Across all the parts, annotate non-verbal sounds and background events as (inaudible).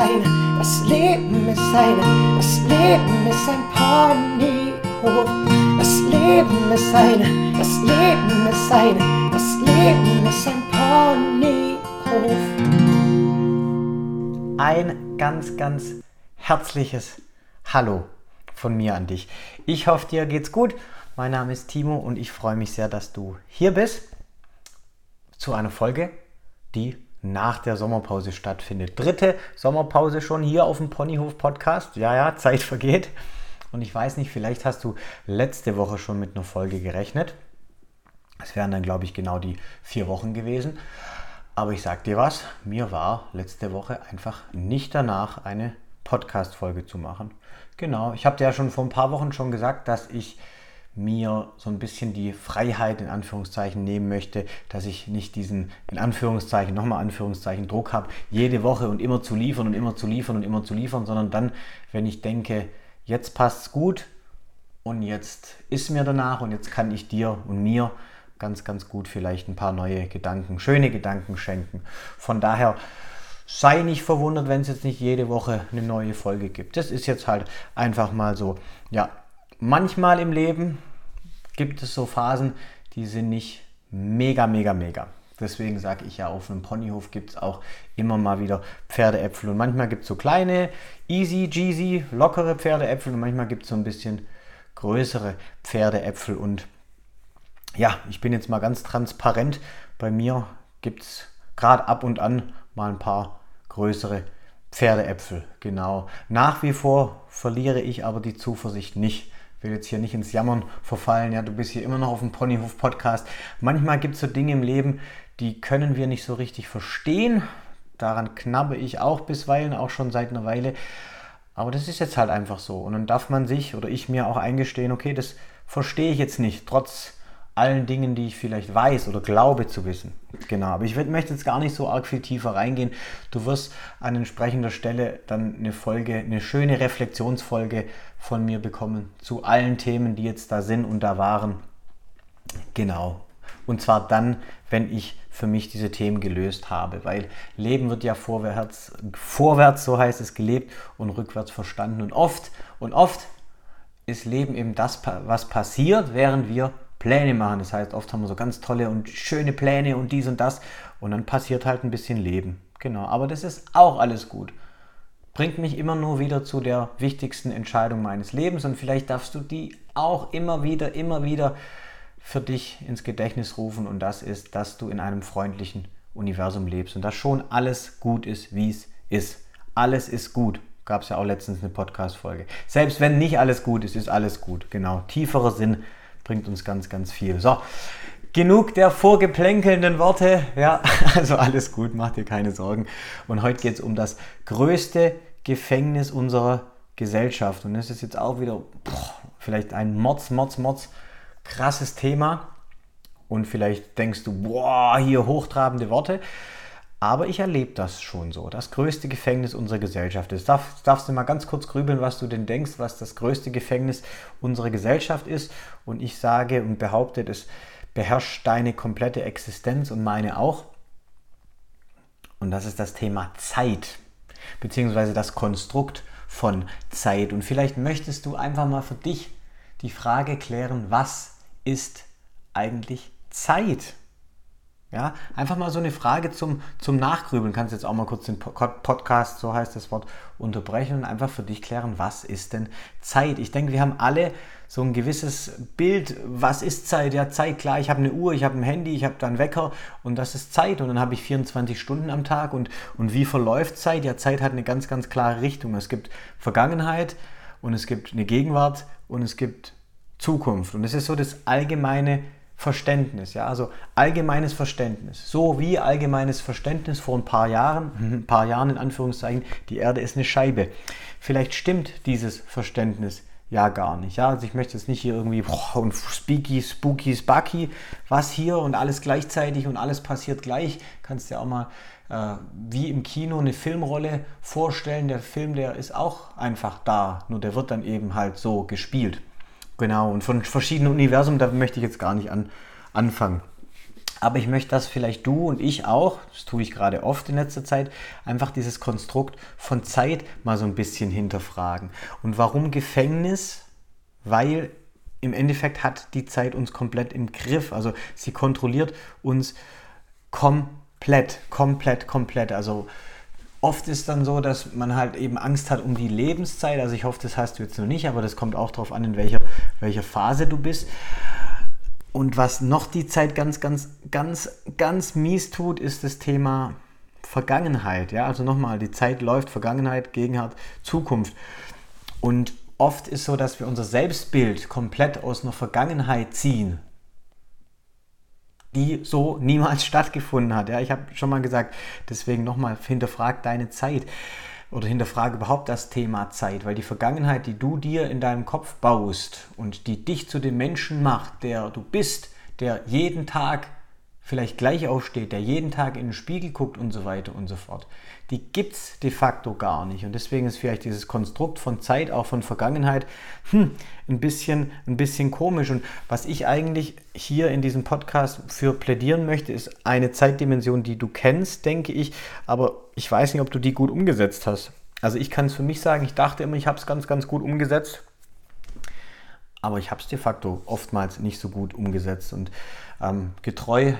eine, das Leben ist eine, das Leben ist ein Ponyhof. Das Leben ist eine, das Leben ist eine, das Leben ist ein Ponyhof. Ein ganz, ganz herzliches Hallo von mir an dich. Ich hoffe, dir geht's gut. Mein Name ist Timo und ich freue mich sehr, dass du hier bist zu einer Folge, die nach der Sommerpause stattfindet. Dritte Sommerpause schon hier auf dem Ponyhof Podcast. Ja, ja, Zeit vergeht. Und ich weiß nicht, vielleicht hast du letzte Woche schon mit einer Folge gerechnet. Es wären dann, glaube ich, genau die vier Wochen gewesen. Aber ich sag dir was, mir war letzte Woche einfach nicht danach, eine Podcast-Folge zu machen. Genau, ich habe dir ja schon vor ein paar Wochen schon gesagt, dass ich mir so ein bisschen die Freiheit in Anführungszeichen nehmen möchte, dass ich nicht diesen in Anführungszeichen, nochmal Anführungszeichen Druck habe, jede Woche und immer zu liefern und immer zu liefern und immer zu liefern, sondern dann, wenn ich denke, jetzt passt es gut und jetzt ist mir danach und jetzt kann ich dir und mir ganz, ganz gut vielleicht ein paar neue Gedanken, schöne Gedanken schenken. Von daher sei nicht verwundert, wenn es jetzt nicht jede Woche eine neue Folge gibt. Das ist jetzt halt einfach mal so, ja, manchmal im Leben gibt es so Phasen, die sind nicht mega, mega, mega. Deswegen sage ich ja, auf einem Ponyhof gibt es auch immer mal wieder Pferdeäpfel. Und manchmal gibt es so kleine, easy, jeasy, lockere Pferdeäpfel und manchmal gibt es so ein bisschen größere Pferdeäpfel. Und ja, ich bin jetzt mal ganz transparent. Bei mir gibt es gerade ab und an mal ein paar größere Pferdeäpfel. Genau. Nach wie vor verliere ich aber die Zuversicht nicht will jetzt hier nicht ins Jammern verfallen. Ja, du bist hier immer noch auf dem Ponyhof Podcast. Manchmal gibt es so Dinge im Leben, die können wir nicht so richtig verstehen. Daran knabbe ich auch bisweilen, auch schon seit einer Weile. Aber das ist jetzt halt einfach so. Und dann darf man sich oder ich mir auch eingestehen, okay, das verstehe ich jetzt nicht, trotz allen Dingen, die ich vielleicht weiß oder glaube zu wissen. Genau, aber ich möchte jetzt gar nicht so arg viel tiefer reingehen. Du wirst an entsprechender Stelle dann eine Folge, eine schöne Reflexionsfolge von mir bekommen zu allen Themen, die jetzt da sind und da waren. Genau. Und zwar dann, wenn ich für mich diese Themen gelöst habe, weil Leben wird ja vorwärts, vorwärts, so heißt es, gelebt und rückwärts verstanden. Und oft und oft ist Leben eben das, was passiert, während wir Pläne machen. Das heißt, oft haben wir so ganz tolle und schöne Pläne und dies und das und dann passiert halt ein bisschen Leben. Genau, aber das ist auch alles gut. Bringt mich immer nur wieder zu der wichtigsten Entscheidung meines Lebens und vielleicht darfst du die auch immer wieder, immer wieder für dich ins Gedächtnis rufen und das ist, dass du in einem freundlichen Universum lebst und dass schon alles gut ist, wie es ist. Alles ist gut. Gab es ja auch letztens eine Podcast-Folge. Selbst wenn nicht alles gut ist, ist alles gut. Genau. Tieferer Sinn bringt uns ganz, ganz viel. So, genug der vorgeplänkelnden Worte. Ja, (laughs) also alles gut, mach dir keine Sorgen. Und heute geht es um das größte Gefängnis unserer Gesellschaft. Und das ist jetzt auch wieder boah, vielleicht ein Mords, Mords, Mords krasses Thema. Und vielleicht denkst du, boah, hier hochtrabende Worte. Aber ich erlebe das schon so. Das größte Gefängnis unserer Gesellschaft ist. Darf, darfst du mal ganz kurz grübeln, was du denn denkst, was das größte Gefängnis unserer Gesellschaft ist. Und ich sage und behaupte, das beherrscht deine komplette Existenz und meine auch. Und das ist das Thema Zeit, beziehungsweise das Konstrukt von Zeit. Und vielleicht möchtest du einfach mal für dich die Frage klären, was ist eigentlich Zeit? Ja, einfach mal so eine Frage zum, zum Nachgrübeln. Kannst jetzt auch mal kurz den Podcast, so heißt das Wort, unterbrechen und einfach für dich klären, was ist denn Zeit? Ich denke, wir haben alle so ein gewisses Bild, was ist Zeit? Ja, Zeit, klar, ich habe eine Uhr, ich habe ein Handy, ich habe da einen Wecker und das ist Zeit und dann habe ich 24 Stunden am Tag und, und wie verläuft Zeit? Ja, Zeit hat eine ganz, ganz klare Richtung. Es gibt Vergangenheit und es gibt eine Gegenwart und es gibt Zukunft und das ist so das allgemeine Verständnis, ja, also allgemeines Verständnis. So wie allgemeines Verständnis vor ein paar Jahren, ein paar Jahren in Anführungszeichen, die Erde ist eine Scheibe. Vielleicht stimmt dieses Verständnis ja gar nicht. Ja, also ich möchte jetzt nicht hier irgendwie boah, und spooky, spooky, spucky, was hier und alles gleichzeitig und alles passiert gleich. Kannst dir auch mal äh, wie im Kino eine Filmrolle vorstellen. Der Film, der ist auch einfach da, nur der wird dann eben halt so gespielt. Genau, und von verschiedenen Universen, da möchte ich jetzt gar nicht an, anfangen. Aber ich möchte, dass vielleicht du und ich auch, das tue ich gerade oft in letzter Zeit, einfach dieses Konstrukt von Zeit mal so ein bisschen hinterfragen. Und warum Gefängnis? Weil im Endeffekt hat die Zeit uns komplett im Griff. Also sie kontrolliert uns komplett, komplett, komplett. Also oft ist dann so, dass man halt eben Angst hat um die Lebenszeit. Also ich hoffe, das hast du jetzt noch nicht, aber das kommt auch darauf an, in welcher, welcher Phase du bist. Und was noch die Zeit ganz, ganz, ganz, ganz mies tut, ist das Thema Vergangenheit. Ja, also nochmal, die Zeit läuft, Vergangenheit, Gegenwart, Zukunft. Und oft ist so, dass wir unser Selbstbild komplett aus einer Vergangenheit ziehen, die so niemals (laughs) stattgefunden hat. Ja, ich habe schon mal gesagt, deswegen nochmal, hinterfrag deine Zeit oder hinterfrage überhaupt das Thema Zeit, weil die Vergangenheit, die du dir in deinem Kopf baust und die dich zu dem Menschen macht, der du bist, der jeden Tag vielleicht gleich aufsteht, der jeden Tag in den Spiegel guckt und so weiter und so fort, die gibt es de facto gar nicht. Und deswegen ist vielleicht dieses Konstrukt von Zeit, auch von Vergangenheit, hm, ein, bisschen, ein bisschen komisch. Und was ich eigentlich hier in diesem Podcast für plädieren möchte, ist eine Zeitdimension, die du kennst, denke ich, aber ich weiß nicht, ob du die gut umgesetzt hast. Also ich kann es für mich sagen, ich dachte immer, ich habe es ganz, ganz gut umgesetzt aber ich habe es de facto oftmals nicht so gut umgesetzt. Und ähm, getreu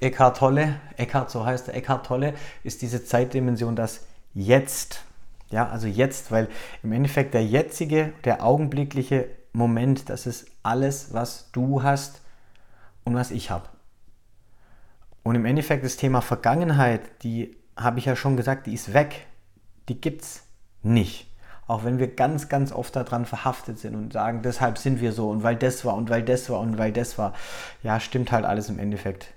Eckhart Tolle, Eckhart, so heißt er, Eckhart Tolle, ist diese Zeitdimension das Jetzt. Ja, also jetzt, weil im Endeffekt der jetzige, der augenblickliche Moment, das ist alles, was du hast und was ich habe. Und im Endeffekt das Thema Vergangenheit, die habe ich ja schon gesagt, die ist weg. Die gibt es nicht. Auch wenn wir ganz, ganz oft daran verhaftet sind und sagen, deshalb sind wir so und weil das war und weil das war und weil das war. Ja, stimmt halt alles im Endeffekt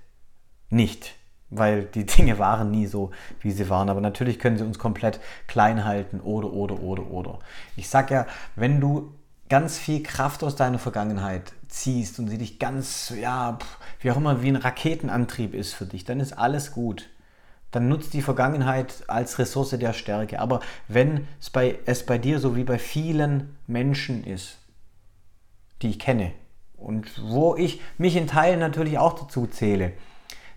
nicht. Weil die (laughs) Dinge waren nie so, wie sie waren. Aber natürlich können sie uns komplett klein halten oder, oder, oder, oder. Ich sag ja, wenn du ganz viel Kraft aus deiner Vergangenheit ziehst und sie dich ganz, ja, wie auch immer, wie ein Raketenantrieb ist für dich, dann ist alles gut dann nutzt die Vergangenheit als Ressource der Stärke. Aber wenn es bei, es bei dir so wie bei vielen Menschen ist, die ich kenne und wo ich mich in Teilen natürlich auch dazu zähle,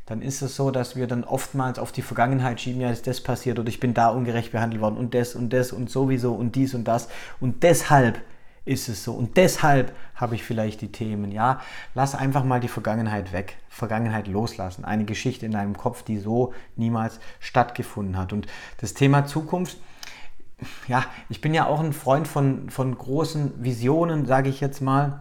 dann ist es so, dass wir dann oftmals auf die Vergangenheit schieben, ja, ist das passiert oder ich bin da ungerecht behandelt worden und das und das und sowieso und dies und das und deshalb ist es so. Und deshalb habe ich vielleicht die Themen. Ja, lass einfach mal die Vergangenheit weg. Vergangenheit loslassen. Eine Geschichte in deinem Kopf, die so niemals stattgefunden hat. Und das Thema Zukunft, ja, ich bin ja auch ein Freund von, von großen Visionen, sage ich jetzt mal.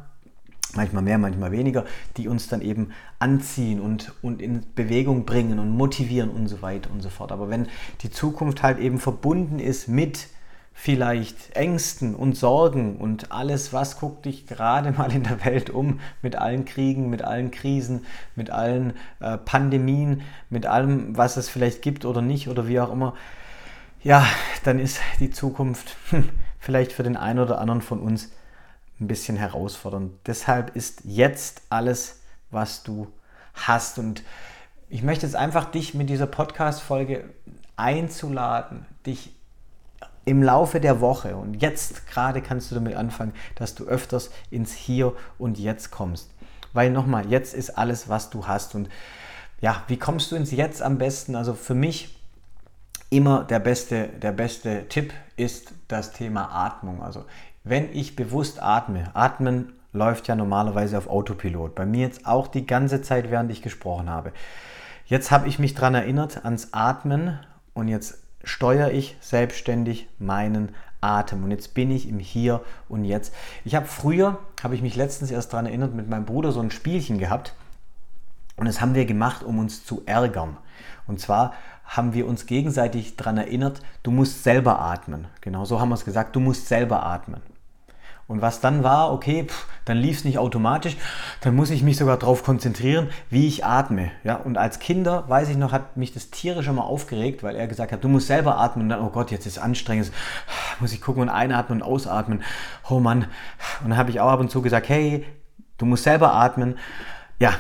Manchmal mehr, manchmal weniger, die uns dann eben anziehen und, und in Bewegung bringen und motivieren und so weiter und so fort. Aber wenn die Zukunft halt eben verbunden ist mit vielleicht Ängsten und Sorgen und alles, was guckt dich gerade (laughs) mal in der Welt um, mit allen Kriegen, mit allen Krisen, mit allen äh, Pandemien, mit allem, was es vielleicht gibt oder nicht oder wie auch immer, ja, dann ist die Zukunft (laughs) vielleicht für den einen oder anderen von uns ein bisschen herausfordernd. Deshalb ist jetzt alles, was du hast. Und ich möchte jetzt einfach dich mit dieser Podcast-Folge einzuladen, dich im Laufe der Woche und jetzt gerade kannst du damit anfangen, dass du öfters ins Hier und Jetzt kommst. Weil nochmal, jetzt ist alles, was du hast. Und ja, wie kommst du ins Jetzt am besten? Also für mich immer der beste, der beste Tipp ist das Thema Atmung. Also wenn ich bewusst atme, atmen läuft ja normalerweise auf Autopilot. Bei mir jetzt auch die ganze Zeit, während ich gesprochen habe. Jetzt habe ich mich daran erinnert ans Atmen und jetzt steuere ich selbstständig meinen Atem. Und jetzt bin ich im Hier und Jetzt. Ich habe früher, habe ich mich letztens erst daran erinnert, mit meinem Bruder so ein Spielchen gehabt. Und das haben wir gemacht, um uns zu ärgern. Und zwar haben wir uns gegenseitig daran erinnert, du musst selber atmen. Genau so haben wir es gesagt, du musst selber atmen. Und was dann war, okay, pff, dann lief es nicht automatisch, dann muss ich mich sogar darauf konzentrieren, wie ich atme. Ja, und als Kinder, weiß ich noch, hat mich das tierisch immer aufgeregt, weil er gesagt hat, du musst selber atmen. Und dann, oh Gott, jetzt ist es anstrengend, muss ich gucken und einatmen und ausatmen. Oh Mann. Und dann habe ich auch ab und zu gesagt, hey, du musst selber atmen. Ja,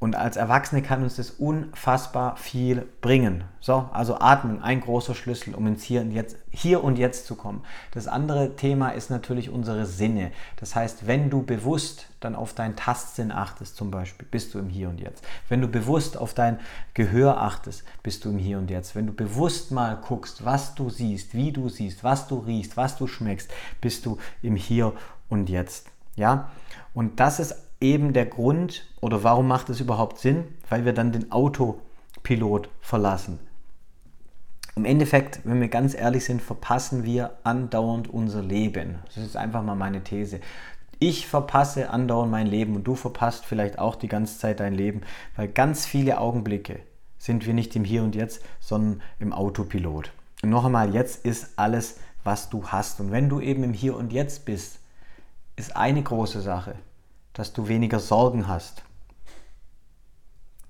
Und als Erwachsene kann uns das unfassbar viel bringen. So, also Atmung, ein großer Schlüssel, um ins Hier und Jetzt, hier und Jetzt zu kommen. Das andere Thema ist natürlich unsere Sinne. Das heißt, wenn du bewusst dann auf deinen Tastsinn achtest, zum Beispiel, bist du im Hier und Jetzt. Wenn du bewusst auf dein Gehör achtest, bist du im Hier und Jetzt. Wenn du bewusst mal guckst, was du siehst, wie du siehst, was du riechst, was du schmeckst, bist du im Hier und Jetzt. Ja, und das ist eben der Grund oder warum macht es überhaupt Sinn? Weil wir dann den Autopilot verlassen. Im Endeffekt, wenn wir ganz ehrlich sind, verpassen wir andauernd unser Leben. Das ist einfach mal meine These. Ich verpasse andauernd mein Leben und du verpasst vielleicht auch die ganze Zeit dein Leben, weil ganz viele Augenblicke sind wir nicht im Hier und Jetzt, sondern im Autopilot. Und noch einmal, jetzt ist alles, was du hast. Und wenn du eben im Hier und Jetzt bist, ist eine große Sache dass du weniger Sorgen hast.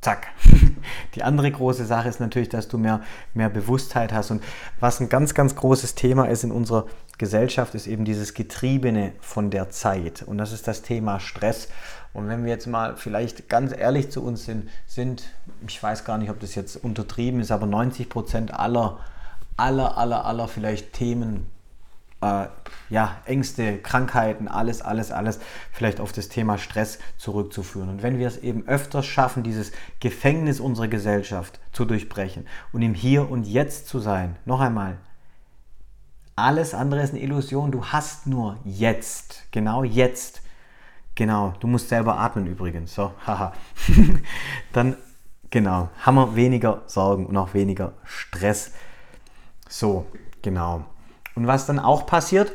Zack. (laughs) Die andere große Sache ist natürlich, dass du mehr, mehr Bewusstheit hast. Und was ein ganz, ganz großes Thema ist in unserer Gesellschaft, ist eben dieses Getriebene von der Zeit. Und das ist das Thema Stress. Und wenn wir jetzt mal vielleicht ganz ehrlich zu uns sind, sind, ich weiß gar nicht, ob das jetzt untertrieben ist, aber 90 Prozent aller, aller, aller, aller vielleicht Themen, äh, ja, Ängste, Krankheiten, alles, alles, alles vielleicht auf das Thema Stress zurückzuführen. Und wenn wir es eben öfters schaffen, dieses Gefängnis unserer Gesellschaft zu durchbrechen und im Hier und Jetzt zu sein, noch einmal, alles andere ist eine Illusion. Du hast nur jetzt, genau jetzt. Genau, du musst selber atmen übrigens. So, (laughs) haha. Dann, genau, haben wir weniger Sorgen und auch weniger Stress. So, genau. Und was dann auch passiert,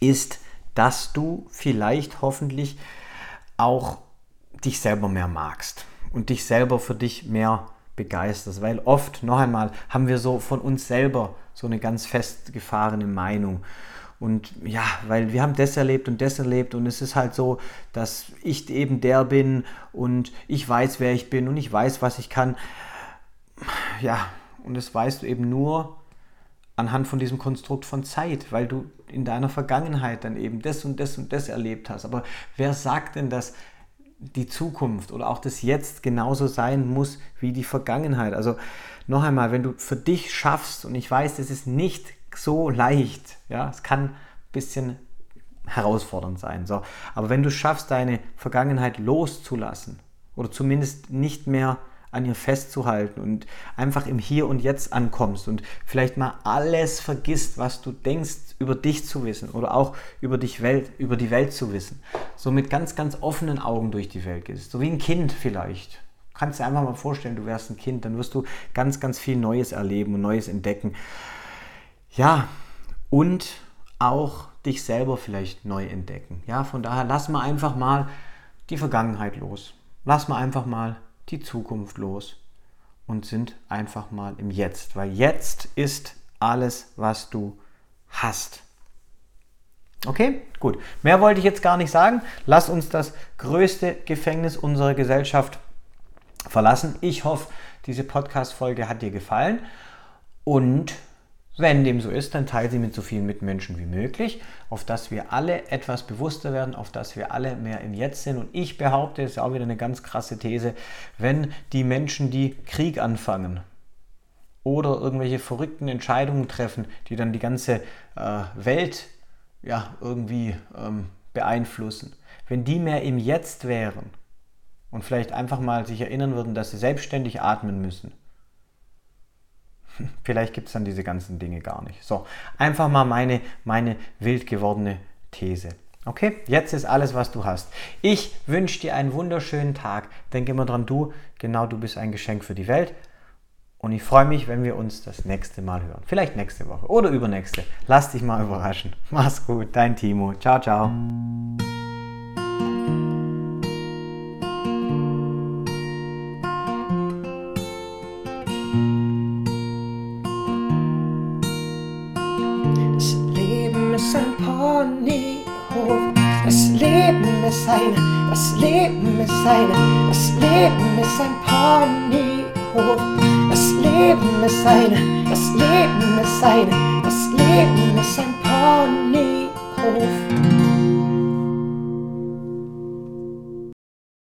ist, dass du vielleicht hoffentlich auch dich selber mehr magst und dich selber für dich mehr begeisterst. Weil oft, noch einmal, haben wir so von uns selber so eine ganz festgefahrene Meinung. Und ja, weil wir haben das erlebt und das erlebt und es ist halt so, dass ich eben der bin und ich weiß, wer ich bin und ich weiß, was ich kann. Ja, und das weißt du eben nur, anhand von diesem Konstrukt von Zeit, weil du in deiner Vergangenheit dann eben das und das und das erlebt hast. Aber wer sagt denn, dass die Zukunft oder auch das Jetzt genauso sein muss wie die Vergangenheit? Also noch einmal, wenn du für dich schaffst, und ich weiß, es ist nicht so leicht, ja, es kann ein bisschen herausfordernd sein, so, aber wenn du schaffst, deine Vergangenheit loszulassen oder zumindest nicht mehr an ihr festzuhalten und einfach im Hier und Jetzt ankommst und vielleicht mal alles vergisst, was du denkst, über dich zu wissen oder auch über, dich Welt, über die Welt zu wissen. So mit ganz, ganz offenen Augen durch die Welt gehst. So wie ein Kind vielleicht. Kannst dir einfach mal vorstellen, du wärst ein Kind, dann wirst du ganz, ganz viel Neues erleben und Neues entdecken. Ja, und auch dich selber vielleicht neu entdecken. Ja, von daher lass mal einfach mal die Vergangenheit los. Lass mal einfach mal die Zukunft los und sind einfach mal im Jetzt, weil jetzt ist alles, was du hast. Okay, gut. Mehr wollte ich jetzt gar nicht sagen. Lass uns das größte Gefängnis unserer Gesellschaft verlassen. Ich hoffe, diese Podcast-Folge hat dir gefallen und wenn dem so ist, dann teile sie mit so vielen Mitmenschen wie möglich, auf dass wir alle etwas bewusster werden, auf dass wir alle mehr im Jetzt sind. Und ich behaupte, es ist auch wieder eine ganz krasse These, wenn die Menschen, die Krieg anfangen oder irgendwelche verrückten Entscheidungen treffen, die dann die ganze äh, Welt ja, irgendwie ähm, beeinflussen, wenn die mehr im Jetzt wären und vielleicht einfach mal sich erinnern würden, dass sie selbstständig atmen müssen, (laughs) Vielleicht gibt es dann diese ganzen Dinge gar nicht. So, einfach mal meine, meine wild gewordene These. Okay, jetzt ist alles, was du hast. Ich wünsche dir einen wunderschönen Tag. Denke immer dran, du, genau du bist ein Geschenk für die Welt. Und ich freue mich, wenn wir uns das nächste Mal hören. Vielleicht nächste Woche oder übernächste. Lass dich mal überraschen. Mach's gut, dein Timo. Ciao, ciao. Eine, das Leben ist eine, das Leben ist ein Ponyhof. Das Leben ist eine, das Leben ist eine, das Leben ist ein Ponyhof.